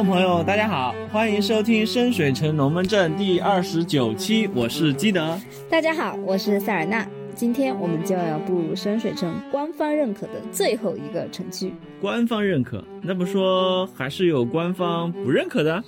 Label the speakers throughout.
Speaker 1: 众朋友，大家好，欢迎收听深水城龙门阵第二十九期，我是基德。
Speaker 2: 大家好，我是塞尔纳。今天我们就要步入深水城官方认可的最后一个城区。
Speaker 1: 官方认可，那不说还是有官方不认可的？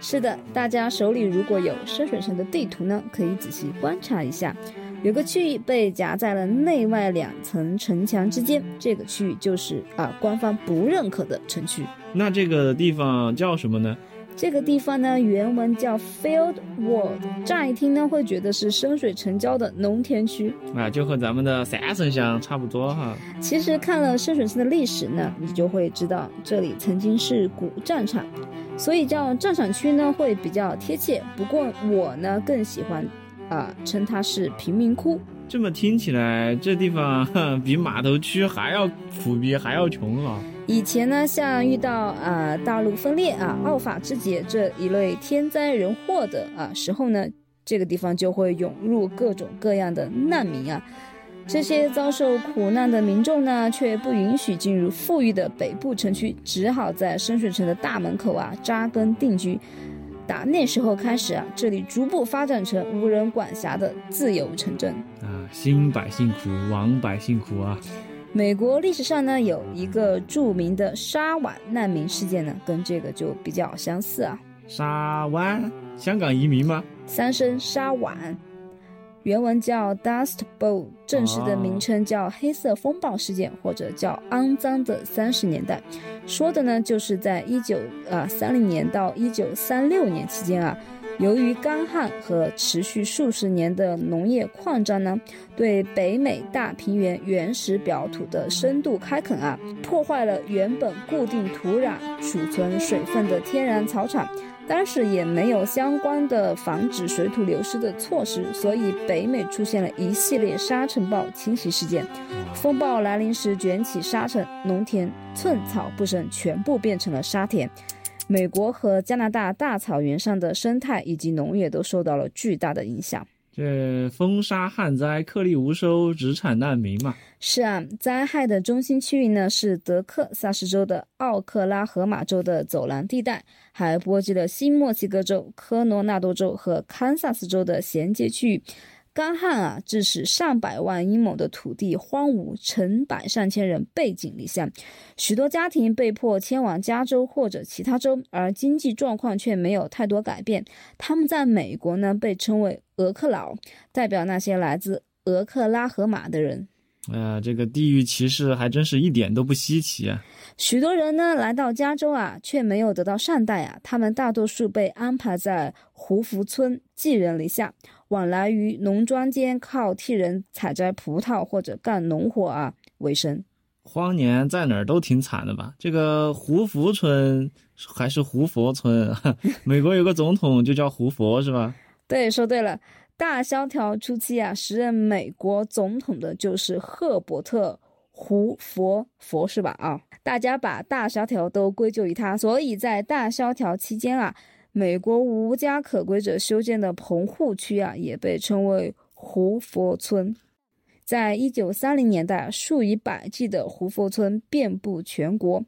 Speaker 2: 是的，大家手里如果有深水城的地图呢，可以仔细观察一下。有个区域被夹在了内外两层城墙之间，这个区域就是啊官方不认可的城区。
Speaker 1: 那这个地方叫什么呢？
Speaker 2: 这个地方呢，原文叫 Field World，乍一听呢会觉得是深水城郊的农田区
Speaker 1: 啊，就和咱们的三圣乡差不多哈。
Speaker 2: 其实看了深水城的历史呢，你就会知道这里曾经是古战场，所以叫战场区呢会比较贴切。不过我呢更喜欢。啊，称它是贫民窟。
Speaker 1: 这么听起来，这地方比码头区还要苦逼，还要穷啊！
Speaker 2: 以前呢，像遇到啊大陆分裂啊、奥法之劫这一类天灾人祸的啊时候呢，这个地方就会涌入各种各样的难民啊。这些遭受苦难的民众呢，却不允许进入富裕的北部城区，只好在深水城的大门口啊扎根定居。打那时候开始啊，这里逐步发展成无人管辖的自由城镇
Speaker 1: 啊。新百姓苦，亡百姓苦啊。
Speaker 2: 美国历史上呢，有一个著名的沙湾难民事件呢，跟这个就比较相似啊。
Speaker 1: 沙湾，香港移民吗？
Speaker 2: 三声沙湾。原文叫 Dust Bowl，正式的名称叫黑色风暴事件，或者叫肮脏的三十年代。说的呢，就是在一九啊三零年到一九三六年期间啊，由于干旱和持续数十年的农业扩张呢，对北美大平原原始表土的深度开垦啊，破坏了原本固定土壤、储存水分的天然草场。当时也没有相关的防止水土流失的措施，所以北美出现了一系列沙尘暴侵袭事件。风暴来临时卷起沙尘，农田寸草不生，全部变成了沙田。美国和加拿大大草原上的生态以及农业都受到了巨大的影响。
Speaker 1: 这风沙旱灾，颗粒无收，只产难民嘛。
Speaker 2: 是啊，灾害的中心区域呢是德克萨斯州的奥克拉荷马州的走廊地带，还波及了新墨西哥州、科罗纳多州和堪萨斯州的衔接区域。干旱啊，致使上百万英亩的土地荒芜，成百上千人背井离乡，许多家庭被迫迁往加州或者其他州，而经济状况却没有太多改变。他们在美国呢，被称为“俄克佬”，代表那些来自俄克拉荷马的人。
Speaker 1: 哎呀，这个地域歧视还真是一点都不稀奇啊！
Speaker 2: 许多人呢来到加州啊，却没有得到善待啊，他们大多数被安排在胡福村，寄人篱下。往来于农庄间，靠替人采摘葡萄或者干农活啊为生。
Speaker 1: 荒年在哪儿都挺惨的吧？这个胡佛村还是胡佛村？美国有个总统就叫胡佛是吧？
Speaker 2: 对，说对了。大萧条初期啊，时任美国总统的就是赫伯特胡佛佛是吧？啊，大家把大萧条都归咎于他，所以在大萧条期间啊。美国无家可归者修建的棚户区啊，也被称为胡佛村。在一九三零年代，数以百计的胡佛村遍布全国，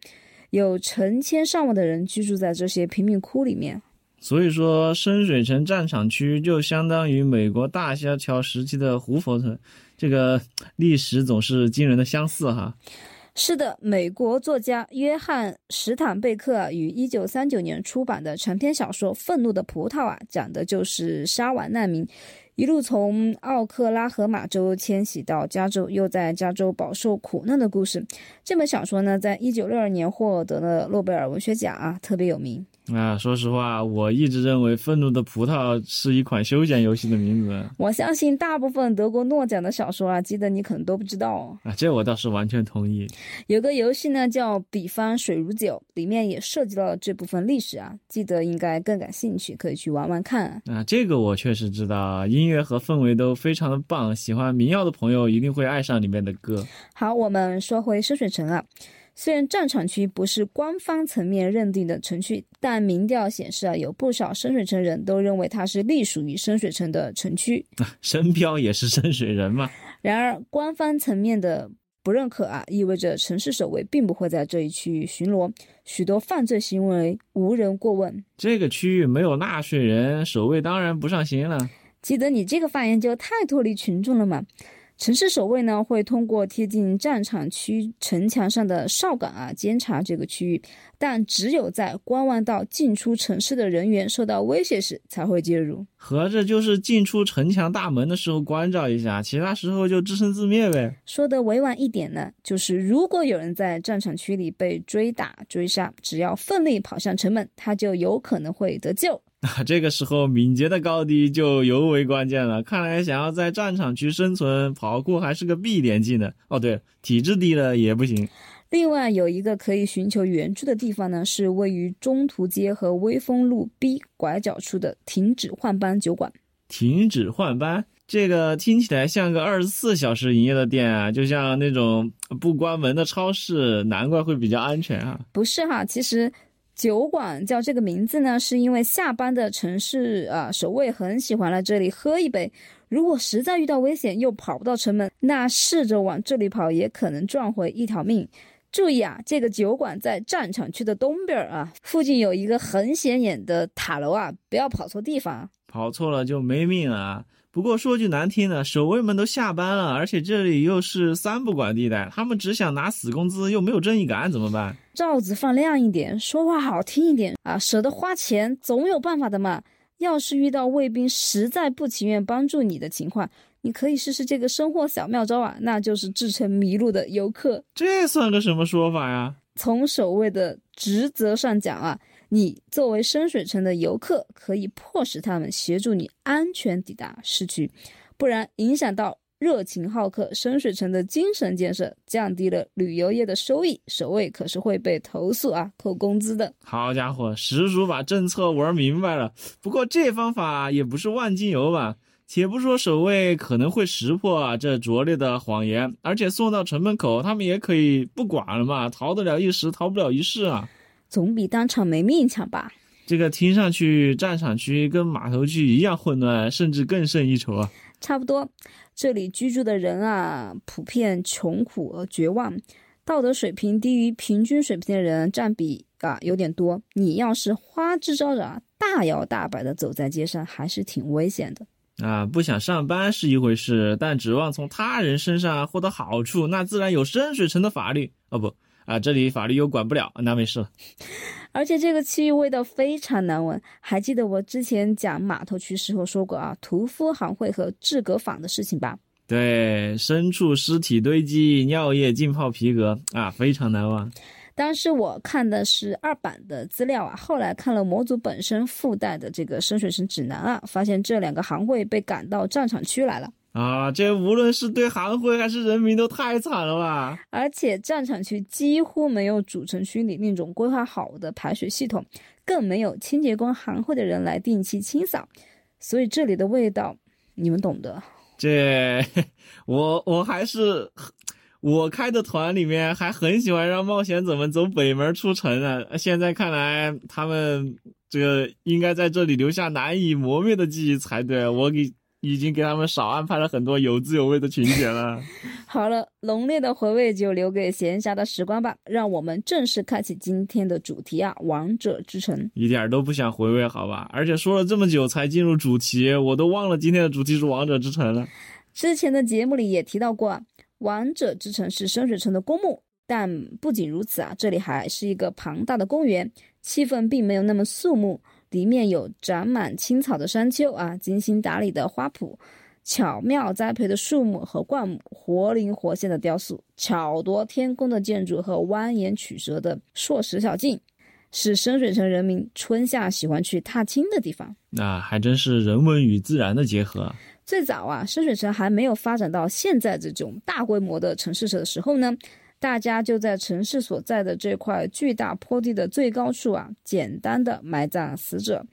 Speaker 2: 有成千上万的人居住在这些贫民窟里面。
Speaker 1: 所以说，深水城战场区就相当于美国大萧条时期的胡佛村，这个 历史总是惊人的相似哈。
Speaker 2: 是的，美国作家约翰·史坦贝克于一九三九年出版的长篇小说《愤怒的葡萄》啊，讲的就是沙湾难民一路从奥克拉荷马州迁徙到加州，又在加州饱受苦难的故事。这本小说呢，在一九六二年获得了诺贝尔文学奖啊，特别有名。
Speaker 1: 啊，说实话，我一直认为《愤怒的葡萄》是一款休闲游戏的名字。
Speaker 2: 我相信大部分得过诺奖的小说啊，记得你可能都不知道
Speaker 1: 啊。这我倒是完全同意。
Speaker 2: 有个游戏呢，叫《比方水如酒》，里面也涉及到了这部分历史啊。记得应该更感兴趣，可以去玩玩看。
Speaker 1: 啊，这个我确实知道，音乐和氛围都非常的棒。喜欢民谣的朋友一定会爱上里面的歌。
Speaker 2: 好，我们说回深水城啊。虽然战场区不是官方层面认定的城区，但民调显示啊，有不少深水城人都认为它是隶属于深水城的城区。
Speaker 1: 深漂也是深水人嘛。
Speaker 2: 然而，官方层面的不认可啊，意味着城市守卫并不会在这一区域巡逻，许多犯罪行为无人过问。
Speaker 1: 这个区域没有纳税人，守卫当然不上心了。
Speaker 2: 记得你这个发言就太脱离群众了嘛。城市守卫呢，会通过贴近战场区城墙上的哨岗啊，监察这个区域，但只有在观望到进出城市的人员受到威胁时才会介入。
Speaker 1: 合着就是进出城墙大门的时候关照一下，其他时候就自生自灭呗。
Speaker 2: 说的委婉一点呢，就是如果有人在战场区里被追打追杀，只要奋力跑向城门，他就有可能会得救。
Speaker 1: 那这个时候敏捷的高低就尤为关键了。看来想要在战场区生存，跑酷还是个必点技能。哦，对，体质低了也不行。
Speaker 2: 另外有一个可以寻求援助的地方呢，是位于中途街和威风路 B 拐角处的停止换班酒馆。
Speaker 1: 停止换班，这个听起来像个二十四小时营业的店啊，就像那种不关门的超市，难怪会比较安全啊。
Speaker 2: 不是哈，其实。酒馆叫这个名字呢，是因为下班的城市啊守卫很喜欢来这里喝一杯。如果实在遇到危险又跑不到城门，那试着往这里跑也可能赚回一条命。注意啊，这个酒馆在战场区的东边啊，附近有一个很显眼的塔楼啊，不要跑错地方，
Speaker 1: 跑错了就没命了。不过说句难听的，守卫们都下班了，而且这里又是三不管地带，他们只想拿死工资，又没有正义感，怎么办？
Speaker 2: 罩子放亮一点，说话好听一点啊！舍得花钱，总有办法的嘛。要是遇到卫兵实在不情愿帮助你的情况，你可以试试这个生活小妙招啊，那就是制成迷路的游客。
Speaker 1: 这算个什么说法呀？
Speaker 2: 从守卫的职责上讲啊。你作为深水城的游客，可以迫使他们协助你安全抵达市区，不然影响到热情好客深水城的精神建设，降低了旅游业的收益，守卫可是会被投诉啊，扣工资的。
Speaker 1: 好家伙，实属把政策玩明白了。不过这方法也不是万金油吧？且不说守卫可能会识破啊这拙劣的谎言，而且送到城门口，他们也可以不管了嘛，逃得了一时，逃不了一世啊。
Speaker 2: 总比当场没命强吧？
Speaker 1: 这个听上去战场区跟码头区一样混乱，甚至更胜一筹啊！
Speaker 2: 差不多，这里居住的人啊，普遍穷苦而绝望，道德水平低于平均水平的人占比啊有点多。你要是花枝招展、大摇大摆的走在街上，还是挺危险的
Speaker 1: 啊！不想上班是一回事，但指望从他人身上获得好处，那自然有深水城的法律哦不。啊，这里法律又管不了，那没事了。
Speaker 2: 而且这个区域味道非常难闻，还记得我之前讲码头区时候说过啊，屠夫行会和制革坊的事情吧？
Speaker 1: 对，牲畜尸体堆积，尿液浸泡皮革啊，非常难忘。
Speaker 2: 当时我看的是二版的资料啊，后来看了模组本身附带的这个深水城指南啊，发现这两个行会被赶到战场区来了。
Speaker 1: 啊，这无论是对行会还是人民都太惨了吧！
Speaker 2: 而且战场区几乎没有主城区里那种规划好的排水系统，更没有清洁工行会的人来定期清扫，所以这里的味道你们懂的。
Speaker 1: 这我我还是我开的团里面还很喜欢让冒险者们走北门出城呢，现在看来他们这个应该在这里留下难以磨灭的记忆才对。我给。已经给他们少安排了很多有滋有味的情节了。
Speaker 2: 好了，浓烈的回味就留给闲暇的时光吧。让我们正式开启今天的主题啊，《王者之城》。
Speaker 1: 一点都不想回味，好吧？而且说了这么久才进入主题，我都忘了今天的主题是《王者之城》了。
Speaker 2: 之前的节目里也提到过，《王者之城》是深水城的公墓，但不仅如此啊，这里还是一个庞大的公园，气氛并没有那么肃穆。里面有长满青草的山丘啊，精心打理的花圃，巧妙栽培的树木和灌木，活灵活现的雕塑，巧夺天工的建筑和蜿蜒曲折的硕石小径，是深水城人民春夏喜欢去踏青的地方。
Speaker 1: 那还真是人文与自然的结合。
Speaker 2: 最早啊，深水城还没有发展到现在这种大规模的城市的时候呢。大家就在城市所在的这块巨大坡地的最高处啊，简单的埋葬死者，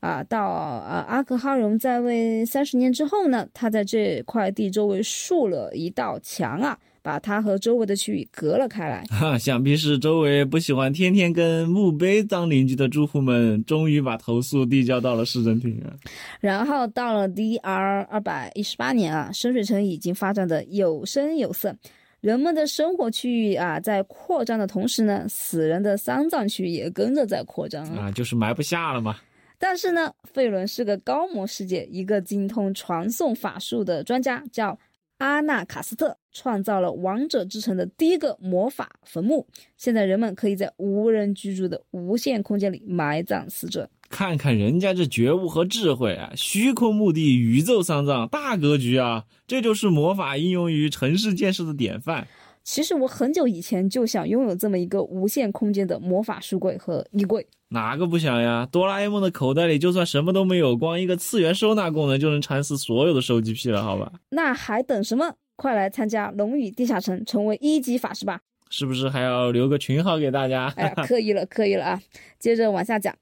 Speaker 2: 啊，到啊阿克哈荣在位三十年之后呢，他在这块地周围竖了一道墙啊，把他和周围的区域隔了开来。
Speaker 1: 哈，想必是周围不喜欢天天跟墓碑当邻居的住户们，终于把投诉递交到了市政厅啊。
Speaker 2: 然后到了 D R 二百一十八年啊，深水城已经发展的有声有色。人们的生活区域啊在扩张的同时呢，死人的丧葬区也跟着在扩张
Speaker 1: 啊，就是埋不下了嘛。
Speaker 2: 但是呢，费伦是个高魔世界，一个精通传送法术的专家，叫阿纳卡斯特，创造了王者之城的第一个魔法坟墓。现在人们可以在无人居住的无限空间里埋葬死者。
Speaker 1: 看看人家这觉悟和智慧啊！虚空墓地，宇宙丧葬，大格局啊！这就是魔法应用于城市建设的典范。
Speaker 2: 其实我很久以前就想拥有这么一个无限空间的魔法书柜和衣柜。
Speaker 1: 哪个不想呀？哆啦 A 梦的口袋里就算什么都没有，光一个次元收纳功能就能缠死所有的收集癖了，好吧？
Speaker 2: 那还等什么？快来参加龙与地下城，成为一级法师吧！
Speaker 1: 是不是还要留个群号给大家？
Speaker 2: 哎，可以了，可以了啊！接着往下讲。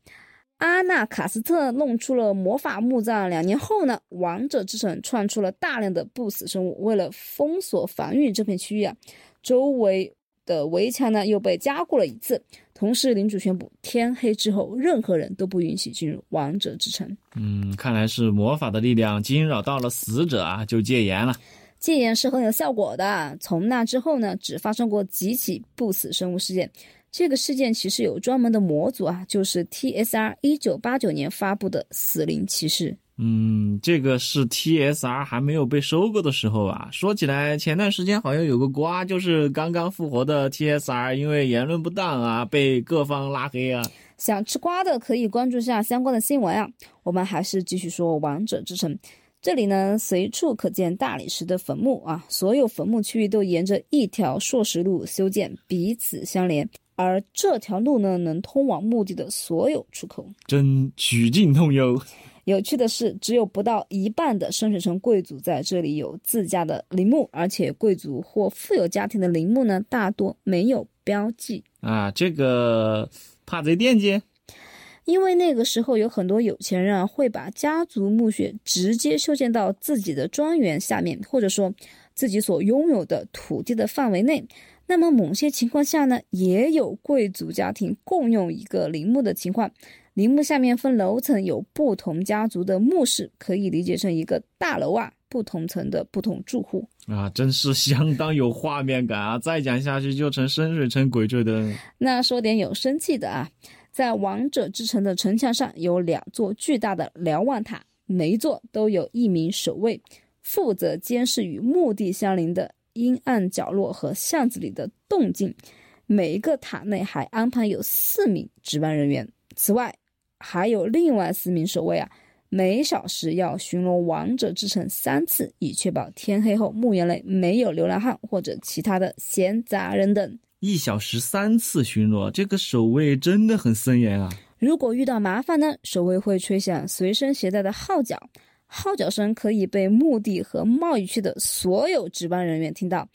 Speaker 2: 阿纳卡斯特弄出了魔法墓葬，两年后呢，王者之城窜出了大量的不死生物。为了封锁防御这片区域啊，周围的围墙呢又被加固了一次。同时，领主宣布，天黑之后，任何人都不允许进入王者之城。
Speaker 1: 嗯，看来是魔法的力量惊扰到了死者啊，就戒严了。
Speaker 2: 戒严是很有效果的。从那之后呢，只发生过几起不死生物事件。这个事件其实有专门的模组啊，就是 TSR 一九八九年发布的死灵骑士。
Speaker 1: 嗯，这个是 TSR 还没有被收购的时候啊。说起来，前段时间好像有个瓜，就是刚刚复活的 TSR，因为言论不当啊，被各方拉黑啊。
Speaker 2: 想吃瓜的可以关注下相关的新闻啊。我们还是继续说王者之城。这里呢，随处可见大理石的坟墓啊，所有坟墓区域都沿着一条硕石路修建，彼此相连。而这条路呢，能通往墓地的所有出口，
Speaker 1: 真曲径通幽。
Speaker 2: 有趣的是，只有不到一半的深水城贵族在这里有自家的陵墓，而且贵族或富有家庭的陵墓呢，大多没有标记
Speaker 1: 啊。这个怕贼惦记。
Speaker 2: 因为那个时候有很多有钱人啊会把家族墓穴直接修建到自己的庄园下面，或者说自己所拥有的土地的范围内。那么某些情况下呢，也有贵族家庭共用一个陵墓的情况。陵墓下面分楼层，有不同家族的墓室，可以理解成一个大楼啊，不同层的不同住户
Speaker 1: 啊，真是相当有画面感啊！再讲下去就成深水城鬼吹灯。
Speaker 2: 那说点有生气的啊。在王者之城的城墙上有两座巨大的瞭望塔，每一座都有一名守卫，负责监视与墓地相邻的阴暗角落和巷子里的动静。每一个塔内还安排有四名值班人员，此外还有另外四名守卫啊，每小时要巡逻王者之城三次，以确保天黑后墓园内没有流浪汉或者其他的闲杂人等。
Speaker 1: 一小时三次巡逻，这个守卫真的很森严啊！
Speaker 2: 如果遇到麻烦呢，守卫会吹响随身携带的号角，号角声可以被墓地和贸易区的所有值班人员听到。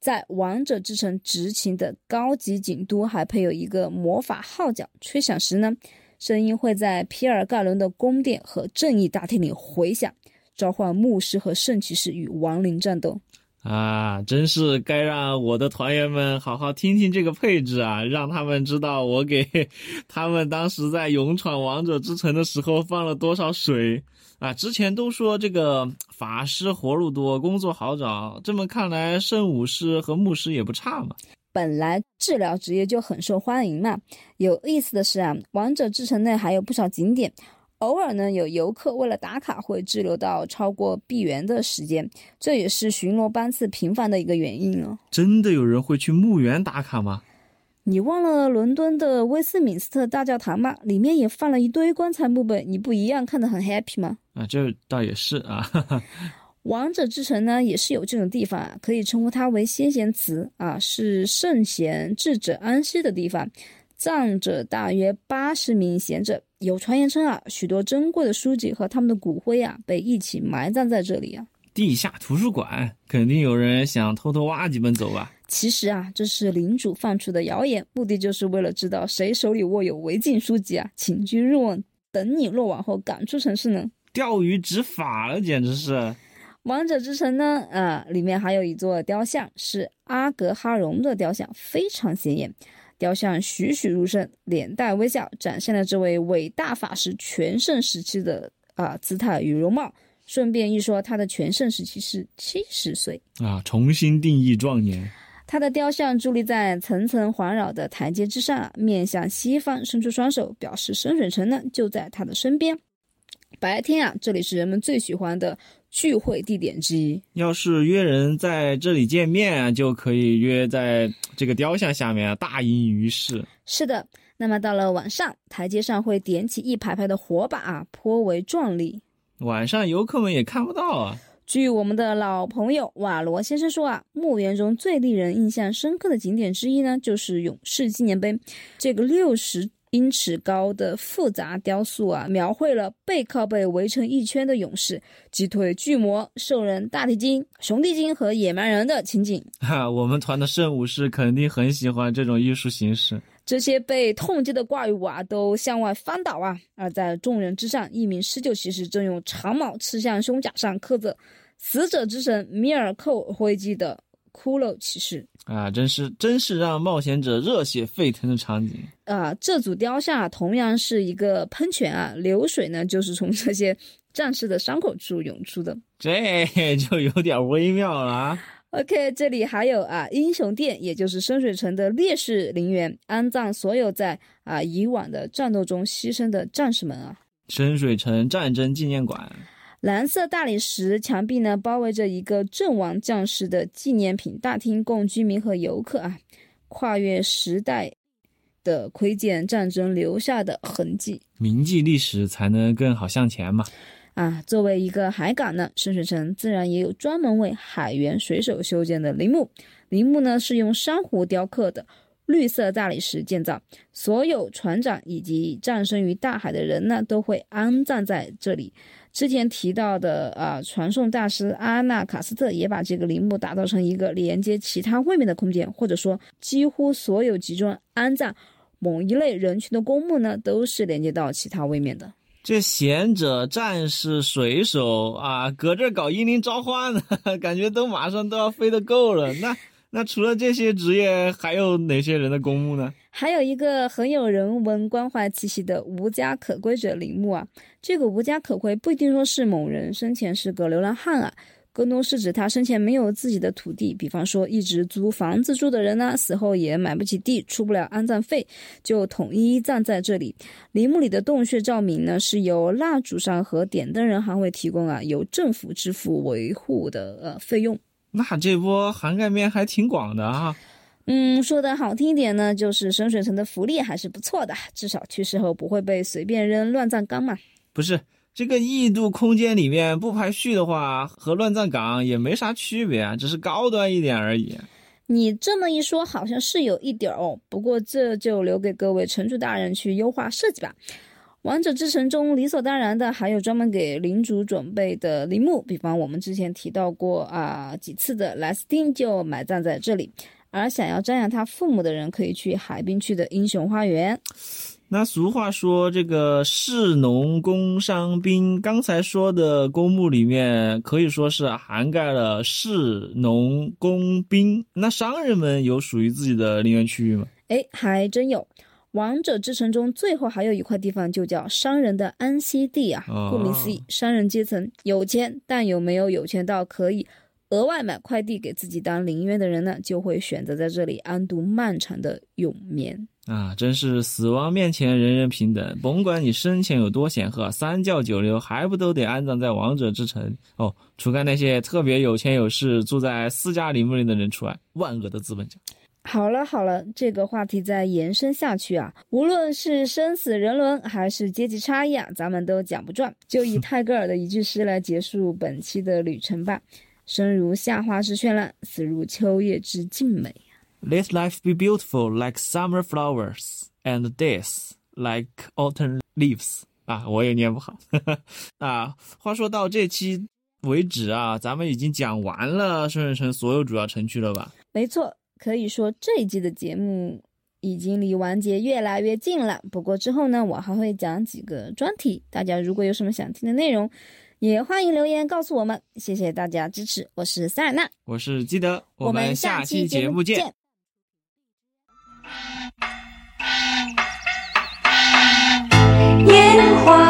Speaker 2: 在王者之城执勤的高级警督还配有一个魔法号角，吹响时呢，声音会在皮尔盖伦的宫殿和正义大厅里回响，召唤牧师和圣骑士与亡灵战斗。
Speaker 1: 啊，真是该让我的团员们好好听听这个配置啊，让他们知道我给 他们当时在勇闯王者之城的时候放了多少水啊！之前都说这个法师活路多，工作好找，这么看来，圣武士和牧师也不差嘛。
Speaker 2: 本来治疗职业就很受欢迎嘛。有意思的是啊，王者之城内还有不少景点。偶尔呢，有游客为了打卡会滞留到超过闭园的时间，这也是巡逻班次频繁的一个原因哦。
Speaker 1: 真的有人会去墓园打卡吗？
Speaker 2: 你忘了伦敦的威斯敏斯特大教堂吗？里面也放了一堆棺材墓碑，你不一样看得很 happy 吗？
Speaker 1: 啊，这倒也是啊。
Speaker 2: 王者之城呢，也是有这种地方啊，可以称呼它为先贤祠啊，是圣贤智者安息的地方。葬着大约八十名贤者，有传言称啊，许多珍贵的书籍和他们的骨灰啊，被一起埋葬在这里啊。
Speaker 1: 地下图书馆，肯定有人想偷偷挖几本走吧？
Speaker 2: 其实啊，这是领主放出的谣言，目的就是为了知道谁手里握有违禁书籍啊，请君入瓮，等你落网后赶出城市呢。
Speaker 1: 钓鱼执法了，简直是。
Speaker 2: 王者之城呢，啊，里面还有一座雕像，是阿格哈荣的雕像，非常显眼。雕像栩栩如生，脸带微笑，展现了这位伟大法师全盛时期的啊姿态与容貌。顺便一说，他的全盛时期是七十岁
Speaker 1: 啊，重新定义壮年。
Speaker 2: 他的雕像伫立在层层环绕的台阶之上，面向西方，伸出双手，表示深水城呢就在他的身边。白天啊，这里是人们最喜欢的聚会地点之一。
Speaker 1: 要是约人在这里见面，就可以约在这个雕像下面啊，大隐于市。
Speaker 2: 是的，那么到了晚上，台阶上会点起一排排的火把啊，颇为壮丽。
Speaker 1: 晚上游客们也看不到啊。
Speaker 2: 据我们的老朋友瓦罗先生说啊，墓园中最令人印象深刻的景点之一呢，就是勇士纪念碑。这个六十英尺高的复杂雕塑啊，描绘了背靠背围成一圈的勇士，击退巨魔、兽人、大地精、熊地精和野蛮人的情景。
Speaker 1: 哈，我们团的圣武士肯定很喜欢这种艺术形式。
Speaker 2: 这些被痛击的怪物啊，都向外翻倒啊！而在众人之上，一名施救骑士正用长矛刺向胸甲上刻着“死者之神米尔寇”徽记的骷髅骑士
Speaker 1: 啊！真是真是让冒险者热血沸腾的场景
Speaker 2: 啊！这组雕像啊同样是一个喷泉啊，流水呢就是从这些战士的伤口处涌出的，
Speaker 1: 这 就有点微妙了啊
Speaker 2: ！OK，这里还有啊，英雄殿，也就是深水城的烈士陵园，安葬所有在啊以往的战斗中牺牲的战士们啊。
Speaker 1: 深水城战争纪念馆，
Speaker 2: 蓝色大理石墙壁呢，包围着一个阵亡将士的纪念品大厅，供居民和游客啊，跨越时代的窥见战争留下的痕迹，
Speaker 1: 铭记历史才能更好向前嘛。
Speaker 2: 啊，作为一个海港呢，深水城自然也有专门为海员水手修建的陵墓。陵墓呢是用珊瑚雕刻的绿色大理石建造，所有船长以及葬身于大海的人呢都会安葬在这里。之前提到的啊，传送大师阿纳卡斯特也把这个陵墓打造成一个连接其他位面的空间，或者说，几乎所有集中安葬某一类人群的公墓呢，都是连接到其他位面的。
Speaker 1: 这贤者、战士、水手啊，搁这搞英灵召唤呢，感觉都马上都要飞得够了。那那除了这些职业，还有哪些人的公墓呢？
Speaker 2: 还有一个很有人文关怀气息的无家可归者陵墓啊。这个无家可归不一定说是某人生前是个流浪汉啊。更多是指他生前没有自己的土地，比方说一直租房子住的人呢，死后也买不起地，出不了安葬费，就统一葬在这里。陵墓里的洞穴照明呢，是由蜡烛上和点灯人还会提供啊，由政府支付维护的呃费用。
Speaker 1: 那这波涵盖面还挺广的啊。
Speaker 2: 嗯，说的好听一点呢，就是深水城的福利还是不错的，至少去世后不会被随便扔乱葬岗嘛。
Speaker 1: 不是。这个异度空间里面不排序的话，和乱葬岗也没啥区别啊，只是高端一点而已。
Speaker 2: 你这么一说，好像是有一点哦。不过这就留给各位城主大人去优化设计吧。王者之城中理所当然的还有专门给领主准备的陵墓，比方我们之前提到过啊几次的莱斯汀就埋葬在这里，而想要瞻仰他父母的人，可以去海滨区的英雄花园。
Speaker 1: 那俗话说，这个士农工商兵，刚才说的公墓里面可以说是涵盖了士农工兵。那商人们有属于自己的陵园区域吗？
Speaker 2: 哎，还真有。王者之城中最后还有一块地方，就叫商人的安息地啊。顾名思义，商人阶层有钱，但有没有有钱到可以额外买块地给自己当陵园的人呢？就会选择在这里安度漫长的永眠。
Speaker 1: 啊，真是死亡面前人人平等，甭管你生前有多显赫，三教九流还不都得安葬在王者之城？哦，除开那些特别有钱有势、住在私家陵墓里的人除外，万恶的资本家。
Speaker 2: 好了好了，这个话题再延伸下去啊，无论是生死人伦，还是阶级差异啊，咱们都讲不转。就以 泰戈尔的一句诗来结束本期的旅程吧：生如夏花之绚烂，死如秋叶之静美。
Speaker 1: Let life be beautiful like summer flowers, and death like autumn leaves. 啊，我也念不好。啊，话说到这期为止啊，咱们已经讲完了深水城所有主要城区了吧？
Speaker 2: 没错，可以说这一季的节目已经离完结越来越近了。不过之后呢，我还会讲几个专题，大家如果有什么想听的内容，也欢迎留言告诉我们。谢谢大家支持，我是塞尔纳，
Speaker 1: 我是基德，
Speaker 2: 我们下期节目见。
Speaker 3: 烟花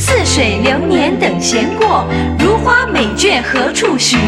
Speaker 3: 似水流年等闲过如花美眷何处寻？